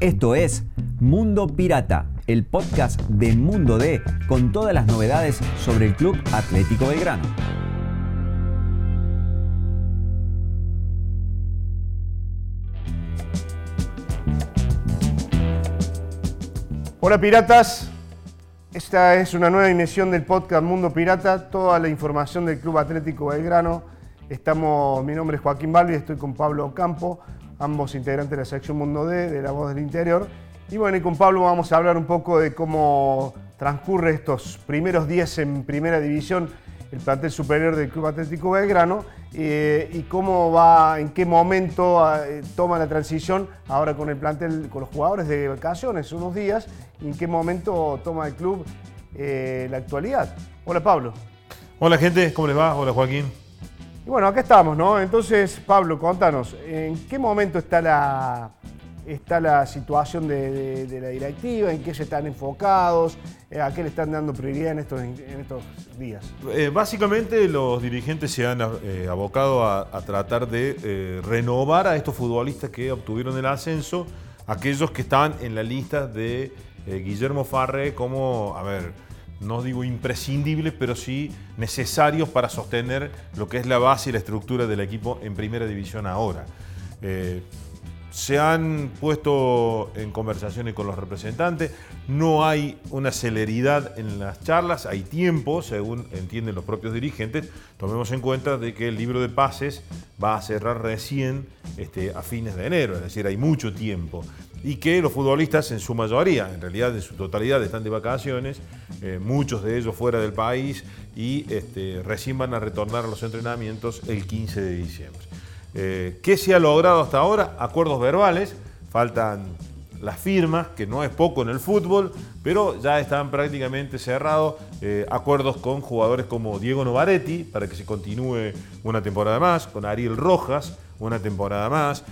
Esto es Mundo Pirata, el podcast de Mundo D con todas las novedades sobre el Club Atlético Belgrano. Hola piratas, esta es una nueva emisión del podcast Mundo Pirata, toda la información del Club Atlético Belgrano. Estamos, mi nombre es Joaquín Balbi, estoy con Pablo Campo, ambos integrantes de la sección Mundo D, de La Voz del Interior. Y bueno, y con Pablo vamos a hablar un poco de cómo transcurre estos primeros días en Primera División el plantel superior del Club Atlético Belgrano eh, y cómo va, en qué momento eh, toma la transición ahora con el plantel, con los jugadores de vacaciones, unos días, y en qué momento toma el club eh, la actualidad. Hola Pablo. Hola gente, ¿cómo les va? Hola Joaquín. Y bueno, acá estamos, ¿no? Entonces, Pablo, contanos, ¿en qué momento está la, está la situación de, la directiva, en qué se están enfocados, eh, a qué le están dando prioridad en estos, en estos días. Eh, básicamente los dirigentes se han eh, abocado a, tratar de renovar a estos futbolistas que obtuvieron el ascenso, aquellos que estaban en la lista de Guillermo Farre como, a ver, no digo imprescindibles, pero sí necesarios para sostener lo que es la base y la estructura del equipo en primera división ahora se han puesto en conversaciones con los representantes, no hay una celeridad en las charlas, hay tiempo, según entienden los propios dirigentes. Tomemos en cuenta de que el libro de pases va a cerrar recién este, a fines de enero, es decir, hay mucho tiempo. Y que los futbolistas en su mayoría, en realidad en su totalidad, están de vacaciones, eh, muchos de ellos fuera del país y este, recién van a retornar a los entrenamientos el 15 de diciembre. Eh, ¿Qué se ha logrado hasta ahora? Acuerdos verbales, faltan las firmas, que no es poco en el fútbol, pero ya están prácticamente cerrados eh, acuerdos con jugadores como Diego Novaretti para que se continúe una temporada más, con Ariel Rojas una temporada más,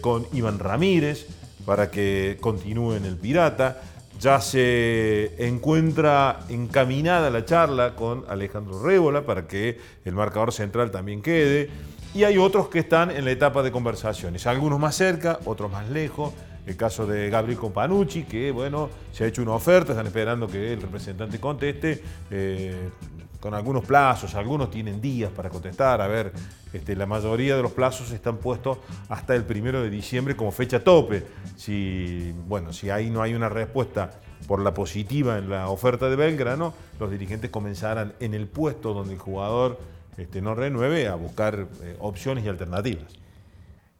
con Iván Ramírez para que continúe en el Pirata. Ya se encuentra encaminada la charla con Alejandro Rébola para que el marcador central también quede y hay otros que están en la etapa de conversaciones, algunos más cerca, otros más lejos. El caso de Gabriel Companucci, que bueno, se ha hecho una oferta, están esperando que el representante conteste. Eh, con algunos plazos, algunos tienen días para contestar. A ver, este, la mayoría de los plazos están puestos hasta el primero de diciembre como fecha tope. Si, bueno, si ahí no hay una respuesta por la positiva en la oferta de Belgrano, los dirigentes comenzarán en el puesto donde el jugador este, no renueve a buscar eh, opciones y alternativas.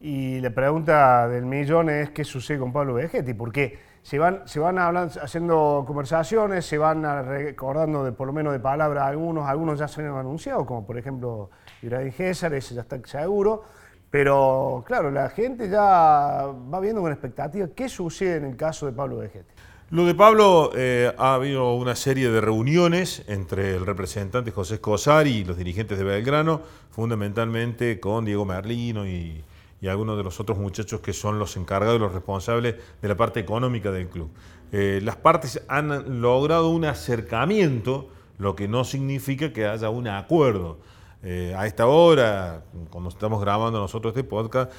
Y la pregunta del millón es qué sucede con Pablo Vegetti, porque se van, se van haciendo conversaciones, se van recordando de, por lo menos de palabra algunos, algunos ya se han anunciado, como por ejemplo Ibrahim César, ese ya está seguro, pero claro, la gente ya va viendo con expectativa qué sucede en el caso de Pablo Vegetti. Lo de Pablo, eh, ha habido una serie de reuniones entre el representante José Escosar y los dirigentes de Belgrano, fundamentalmente con Diego Merlino y, algunos de los otros muchachos que son los encargados y los responsables de la parte económica del club. Eh, las partes han logrado un acercamiento, lo que no significa que haya un acuerdo. Eh, a esta hora, cuando estamos grabando nosotros este podcast,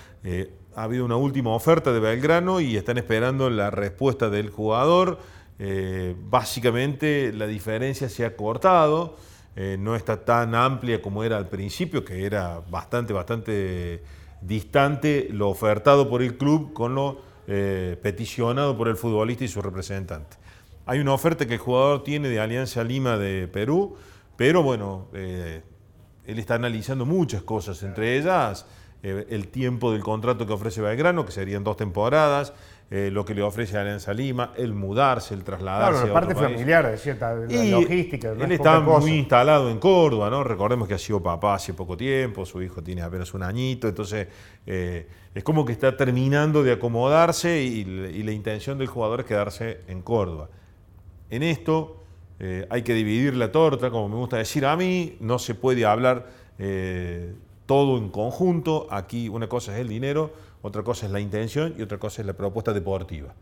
ha habido una última oferta de Belgrano y están esperando la respuesta del jugador. Eh, básicamente la diferencia se ha cortado, eh, no está tan amplia como era al principio, que era bastante, bastante distante lo ofertado por el club con lo eh, peticionado por el futbolista y su representante. Hay una oferta que el jugador tiene de Alianza Lima de Perú, pero bueno, él está analizando muchas cosas, entre ellas eh, el tiempo del contrato que ofrece Belgrano, que serían dos temporadas, eh, lo que le ofrece Alianza Lima, el mudarse, el trasladarse. Claro, la parte familiar, de cierta la logística. él está muy instalado en Córdoba, ¿no? Recordemos que ha sido papá hace poco tiempo, su hijo tiene apenas un añito, entonces eh, es como que está terminando de acomodarse y, la intención del jugador es quedarse en Córdoba. En esto hay que dividir la torta, como me gusta decir a mí, no se puede hablar todo en conjunto. Aquí una cosa es el dinero, otra cosa es la intención y otra cosa es la propuesta deportiva.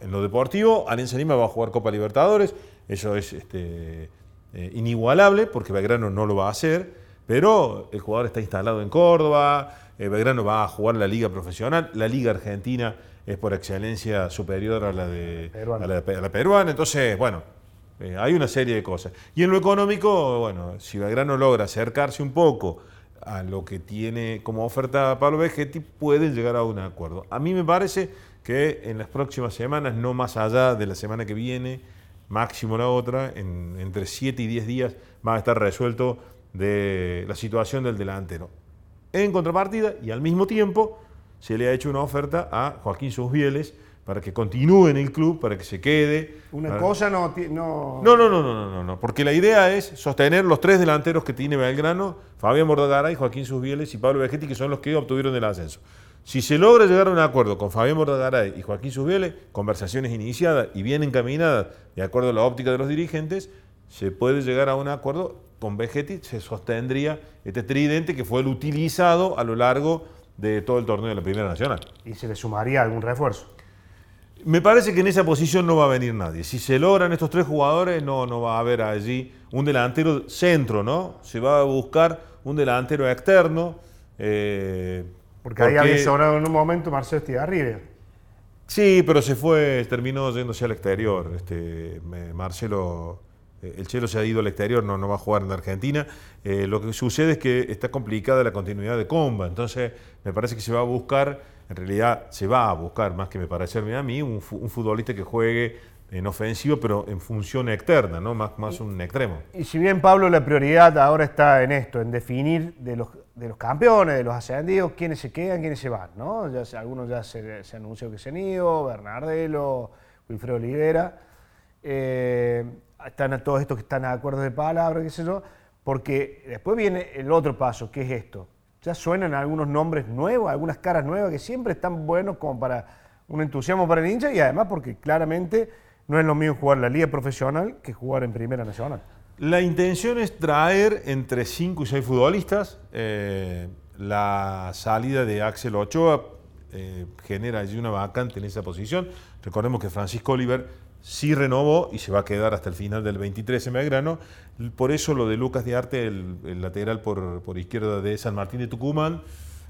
En lo deportivo, Alianza Lima va a jugar Copa Libertadores, eso es este, eh, inigualable porque Belgrano no lo va a hacer. Pero el jugador está instalado en Córdoba, eh, Belgrano va a jugar la liga profesional, la liga argentina es por excelencia superior a la de Peruana. a la, a la peruana, entonces, bueno, eh, hay una serie de cosas. Y en lo económico, bueno, si Belgrano logra acercarse un poco a lo que tiene como oferta Pablo Vegetti, pueden llegar a un acuerdo. A mí me parece que en las próximas semanas, no más allá de la semana que viene, máximo la otra, en- entre 7 y 10 días va a estar resuelto de la situación del delantero. En contrapartida, y al mismo tiempo, se le ha hecho una oferta a Joaquín Susbieles para que continúe en el club, para que se quede. Una cosa no, no... no... No, no, no, no, no, porque la idea es sostener los tres delanteros que tiene Belgrano, Fabián Mordagaray, Joaquín Susbieles y Pablo Vegetti, que son los que obtuvieron el ascenso. Si se logra llegar a un acuerdo con Fabián Mordagaray y Joaquín Susbieles, conversaciones iniciadas y bien encaminadas, de acuerdo a la óptica de los dirigentes, se puede llegar a un acuerdo con Vegetti, se sostendría este tridente que fue el utilizado a lo largo de todo el torneo de la Primera Nacional. Y se le sumaría algún refuerzo. Me parece que en esa posición no va a venir nadie. Si se logran estos tres jugadores, no, no va a haber allí un delantero centro, ¿no? Se va a buscar un delantero externo. eh, Porque, ahí había sobrado en un momento Marcelo Estigarribia. Sí, pero se fue, terminó yéndose al exterior. Este, Marcelo, el Chelo se ha ido al exterior, no, no va a jugar en Argentina. Eh, lo que sucede es que está complicada la continuidad de Comba, entonces me parece que se va a buscar, en realidad se va a buscar, más que me parecerme a mí, un, fu- un futbolista que juegue en ofensivo, pero en función externa, ¿no? más, más un extremo. Y si bien, Pablo, la prioridad ahora está en esto, en definir de los, de los campeones, de los ascendidos, quiénes se quedan, quiénes se van, ¿no? Ya algunos ya se, se anunció que se han ido, Bernardelo, Wilfredo Olivera. Eh, están a todos estos que están a acuerdos de palabra, qué sé yo, porque después viene el otro paso, que es esto. Ya suenan algunos nombres nuevos, algunas caras nuevas que siempre están buenos como para un entusiasmo para el hincha y además porque claramente no es lo mismo jugar la liga profesional que jugar en primera nacional. La intención es traer entre 5 y 6 futbolistas. Eh, la salida de Axel Ochoa eh, genera allí una vacante en esa posición. Recordemos que Francisco Oliver sí renovó y se va a quedar hasta el final del 23 en Belgrano. Por eso lo de Lucas de Arte, el, lateral por, por izquierda de San Martín de Tucumán,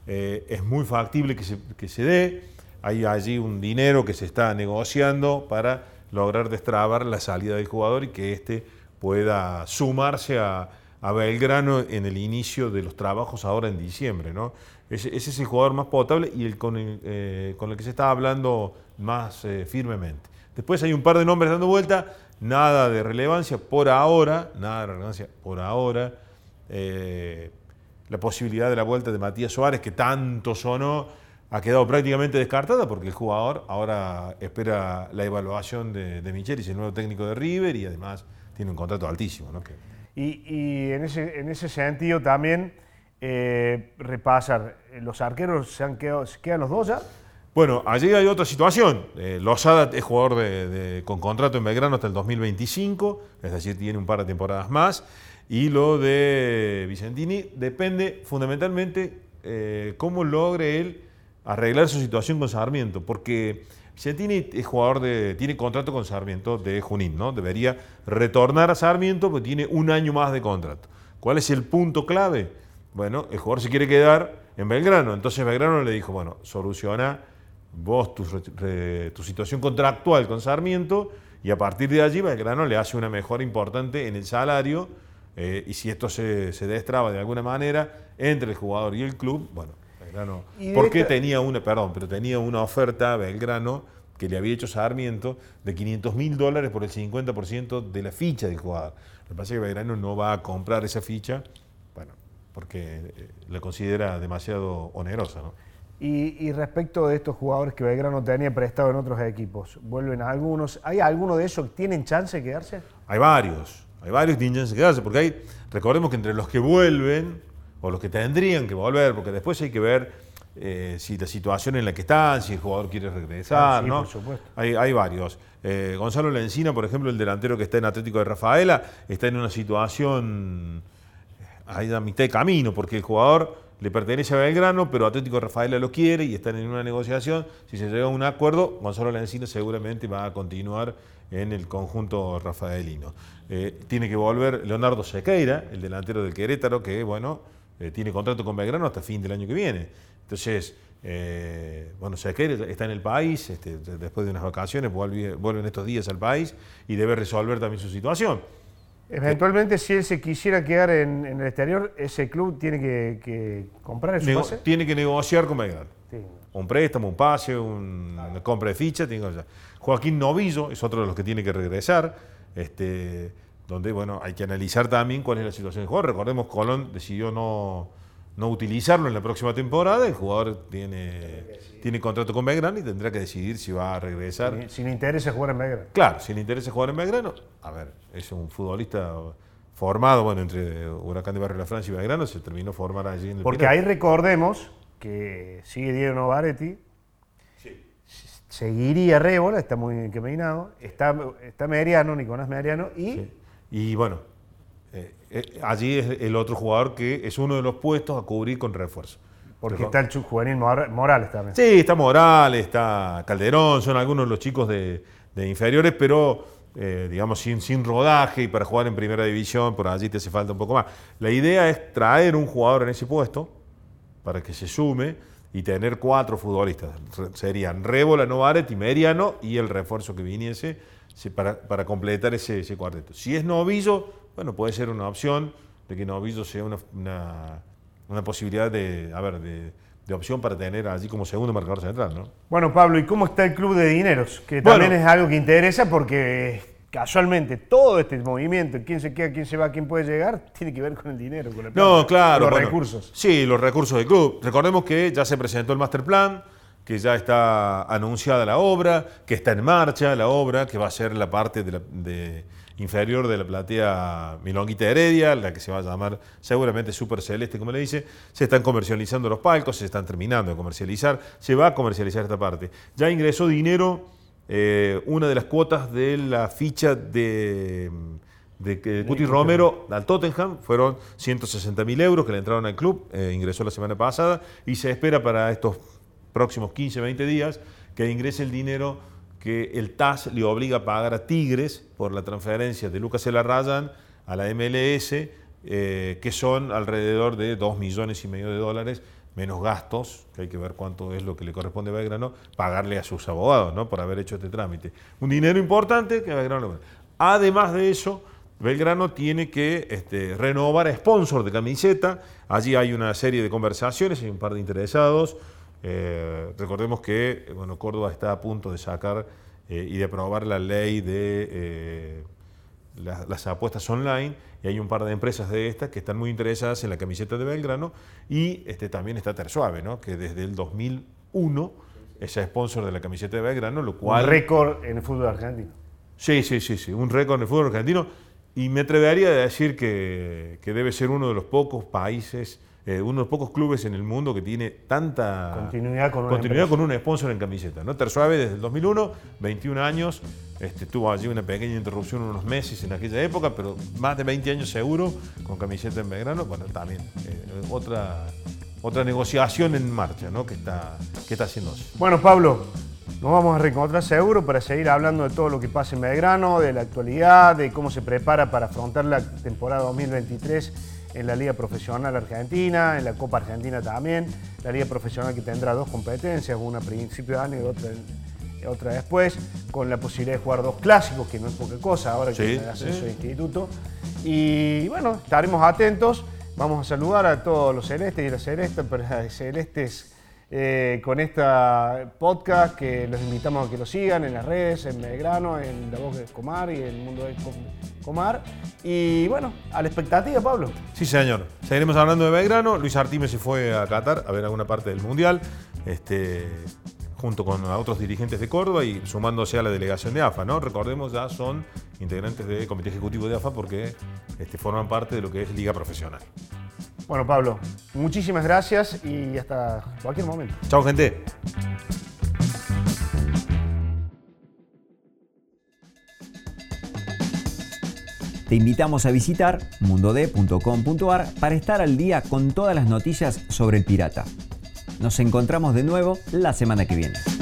eh, es muy factible que se, que se dé. Hay allí un dinero que se está negociando para lograr destrabar la salida del jugador y que éste pueda sumarse a, a Belgrano en el inicio de los trabajos ahora en diciembre. ¿no? Ese, ese es el jugador más potable y el con el, eh, con el que se está hablando más eh, firmemente. Después hay un par de nombres dando vuelta, nada de relevancia por ahora, nada de relevancia por ahora. Eh, la posibilidad de la vuelta de Matías Suárez, que tanto sonó, ha quedado prácticamente descartada porque el jugador ahora espera la evaluación de, de Michelis, el nuevo técnico de River, y además tiene un contrato altísimo. ¿no? Y, en, ese, en ese sentido también eh, repasar, los arqueros se han quedado, se quedan los dos ya. Bueno, allí hay otra situación. Eh, Lozada es jugador con contrato en Belgrano hasta el 2025, es decir, tiene un par de temporadas más. Y lo de Vicentini depende fundamentalmente eh, cómo logre él arreglar su situación con Sarmiento, porque Vicentini es jugador de, tiene contrato con Sarmiento de Junín, ¿no? Debería retornar a Sarmiento porque tiene un año más de contrato. ¿Cuál es el punto clave? Bueno, el jugador se quiere quedar en Belgrano, entonces Belgrano le dijo, bueno, soluciona vos tu, re- re- tu situación contractual con Sarmiento y a partir de allí Belgrano le hace una mejora importante en el salario eh, y si esto se, se destraba de alguna manera entre el jugador y el club, bueno, Belgrano, porque esta- tenía una, perdón, pero tenía una oferta Belgrano que le había hecho Sarmiento de 500 mil dólares por el 50% de la ficha del jugador. Lo que pasa es que Belgrano no va a comprar esa ficha, bueno, porque eh, la considera demasiado onerosa, ¿no? Y, y respecto de estos jugadores que Belgrano tenía prestado en otros equipos, vuelven algunos. ¿Hay alguno de esos que tienen chance de quedarse? Hay varios, hay varios que tienen chance de quedarse, porque hay, recordemos que entre los que vuelven, o los que tendrían que volver, porque después hay que ver eh, si la situación en la que están, si el jugador quiere regresar, Ah, sí, ¿no? por supuesto. Hay, hay varios. Eh, Gonzalo Lencina, por ejemplo, el delantero que está en Atlético de Rafaela, está en una situación ahí a mitad de camino, porque el jugador le pertenece a Belgrano, pero Atlético Rafaela lo quiere y están en una negociación. Si se llega a un acuerdo, Gonzalo Lencina seguramente va a continuar en el conjunto rafaelino. Eh, tiene que volver Leonardo Sequeira, el delantero del Querétaro, que bueno, eh, tiene contrato con Belgrano hasta fin del año que viene. Entonces, eh, bueno, Sequeira está en el país, este, después de unas vacaciones, vuelve, en estos días al país y debe resolver también su situación. Eventualmente, si él se quisiera quedar en, el exterior, ese club tiene que, comprar su pase. Tiene que negociar con Belgrano. Un préstamo, un pase, una compra de ficha. Tiene que Joaquín Novillo es otro de los que tiene que regresar. Este, donde bueno, hay que analizar también cuál es la situación del jugador. Recordemos, Colón decidió no, no utilizarlo en la próxima temporada. El jugador tiene, tiene contrato con Belgrano y tendrá que decidir si va a regresar. Si, le interesa jugar en Belgrano. Claro, si le interesa jugar en Belgrano, a ver, es un futbolista formado, bueno, entre Huracán de Barrio La Francia y Belgrano, se terminó formar allí en el Porque ahí recordemos que sigue Diego Novaretti, seguiría Rébola, está muy encaminado, está, está Mediano, Nicolás Mediano y... Y bueno, eh, eh, allí es el otro jugador que es uno de los puestos a cubrir con refuerzo. Porque está el juvenil Morales también. Sí, está Morales, está Calderón, son algunos de los chicos de, inferiores, pero eh, digamos sin, sin rodaje y para jugar en primera división, por allí te hace falta un poco más. La idea es traer un jugador en ese puesto para que se sume y tener cuatro futbolistas. Serían Rébola, Novaret y Meriano y el refuerzo que viniese para, para completar ese, ese, cuarteto. Si es Novillo, bueno, puede ser una opción de que Novillo sea una, una, posibilidad de, a ver, de, de, opción para tener allí como segundo marcador central. ¿no? Bueno, Pablo, ¿y cómo está el club de dineros? Que también es algo que interesa porque casualmente todo este movimiento, quién se queda, quién se va, quién puede llegar, tiene que ver con el dinero, con no, claro, los recursos. Sí, los recursos del club. Recordemos que ya se presentó el master plan, que ya está anunciada la obra, que está en marcha la obra, que va a ser la parte de inferior de la platea Milonguita Heredia, la que se va a llamar seguramente Super Celeste, como le dice. Se están comercializando los palcos, se están terminando de comercializar, se va a comercializar esta parte. Ya ingresó dinero eh, una de las cuotas de la ficha de, de, Cuti Romero al Tottenham fueron 160 mil euros que le entraron al club, eh, ingresó la semana pasada y se espera para estos próximos 15, 20 días que ingrese el dinero que el TAS le obliga a pagar a Tigres por la transferencia de Lucas Elarrayan a la MLS, eh, que son alrededor de 2 millones y medio de dólares menos gastos, que hay que ver cuánto es lo que le corresponde a Belgrano, pagarle a sus abogados ¿no? por haber hecho este trámite. Un dinero importante que Belgrano... Además de eso, Belgrano tiene que este, renovar a sponsor de camiseta. Allí hay una serie de conversaciones, hay un par de interesados. Eh, recordemos que bueno, Córdoba está a punto de sacar eh, y de aprobar la ley de eh, las apuestas online y hay un par de empresas de estas que están muy interesadas en la camiseta de Belgrano y este, también está Tersuave, ¿no? que desde el 2001 es sponsor de la camiseta de Belgrano, lo cual... Un récord en el fútbol argentino. Sí, sí, sí, sí, un récord en el fútbol argentino y me atrevería a decir que, que debe ser uno de los pocos países eh, uno de los pocos clubes en el mundo que tiene tanta continuidad con, continuidad con un sponsor en camiseta. ¿no? Tersuave desde el 2001, 21 años, este, tuvo allí una pequeña interrupción unos meses en aquella época, pero más de 20 años seguro con camiseta en Belgrano. Bueno, también eh, otra, otra negociación en marcha ¿no? que, está, que está haciéndose. Bueno, Pablo, nos vamos a reencontrar seguro para seguir hablando de todo lo que pasa en Belgrano, de la actualidad, de cómo se prepara para afrontar la temporada 2023 en la Liga Profesional Argentina, en la Copa Argentina también, la Liga Profesional que tendrá dos competencias, una a principio de año y otra, otra después, con la posibilidad de jugar dos clásicos, que no es poca cosa ahora que el ascenso de instituto. Y bueno, estaremos atentos. Vamos a saludar a todos los celestes y las celestes, celestes eh, con esta podcast que los invitamos a que lo sigan en las redes, en Belgrano, en La Voz de Comar y el Mundo de Comar. Y bueno, a la expectativa, Pablo. Sí, señor. Seguiremos hablando de Belgrano. Luis Artime se fue a Qatar a ver alguna parte del Mundial. Este, junto con otros dirigentes de Córdoba y sumándose a la delegación de AFA, ¿no? Recordemos, ya son integrantes del Comité Ejecutivo de AFA porque este, forman parte de lo que es Liga Profesional. Bueno, Pablo, muchísimas gracias y hasta cualquier momento. Chao, gente. Te invitamos a visitar mundode.com.ar para estar al día con todas las noticias sobre el pirata. Nos encontramos de nuevo la semana que viene.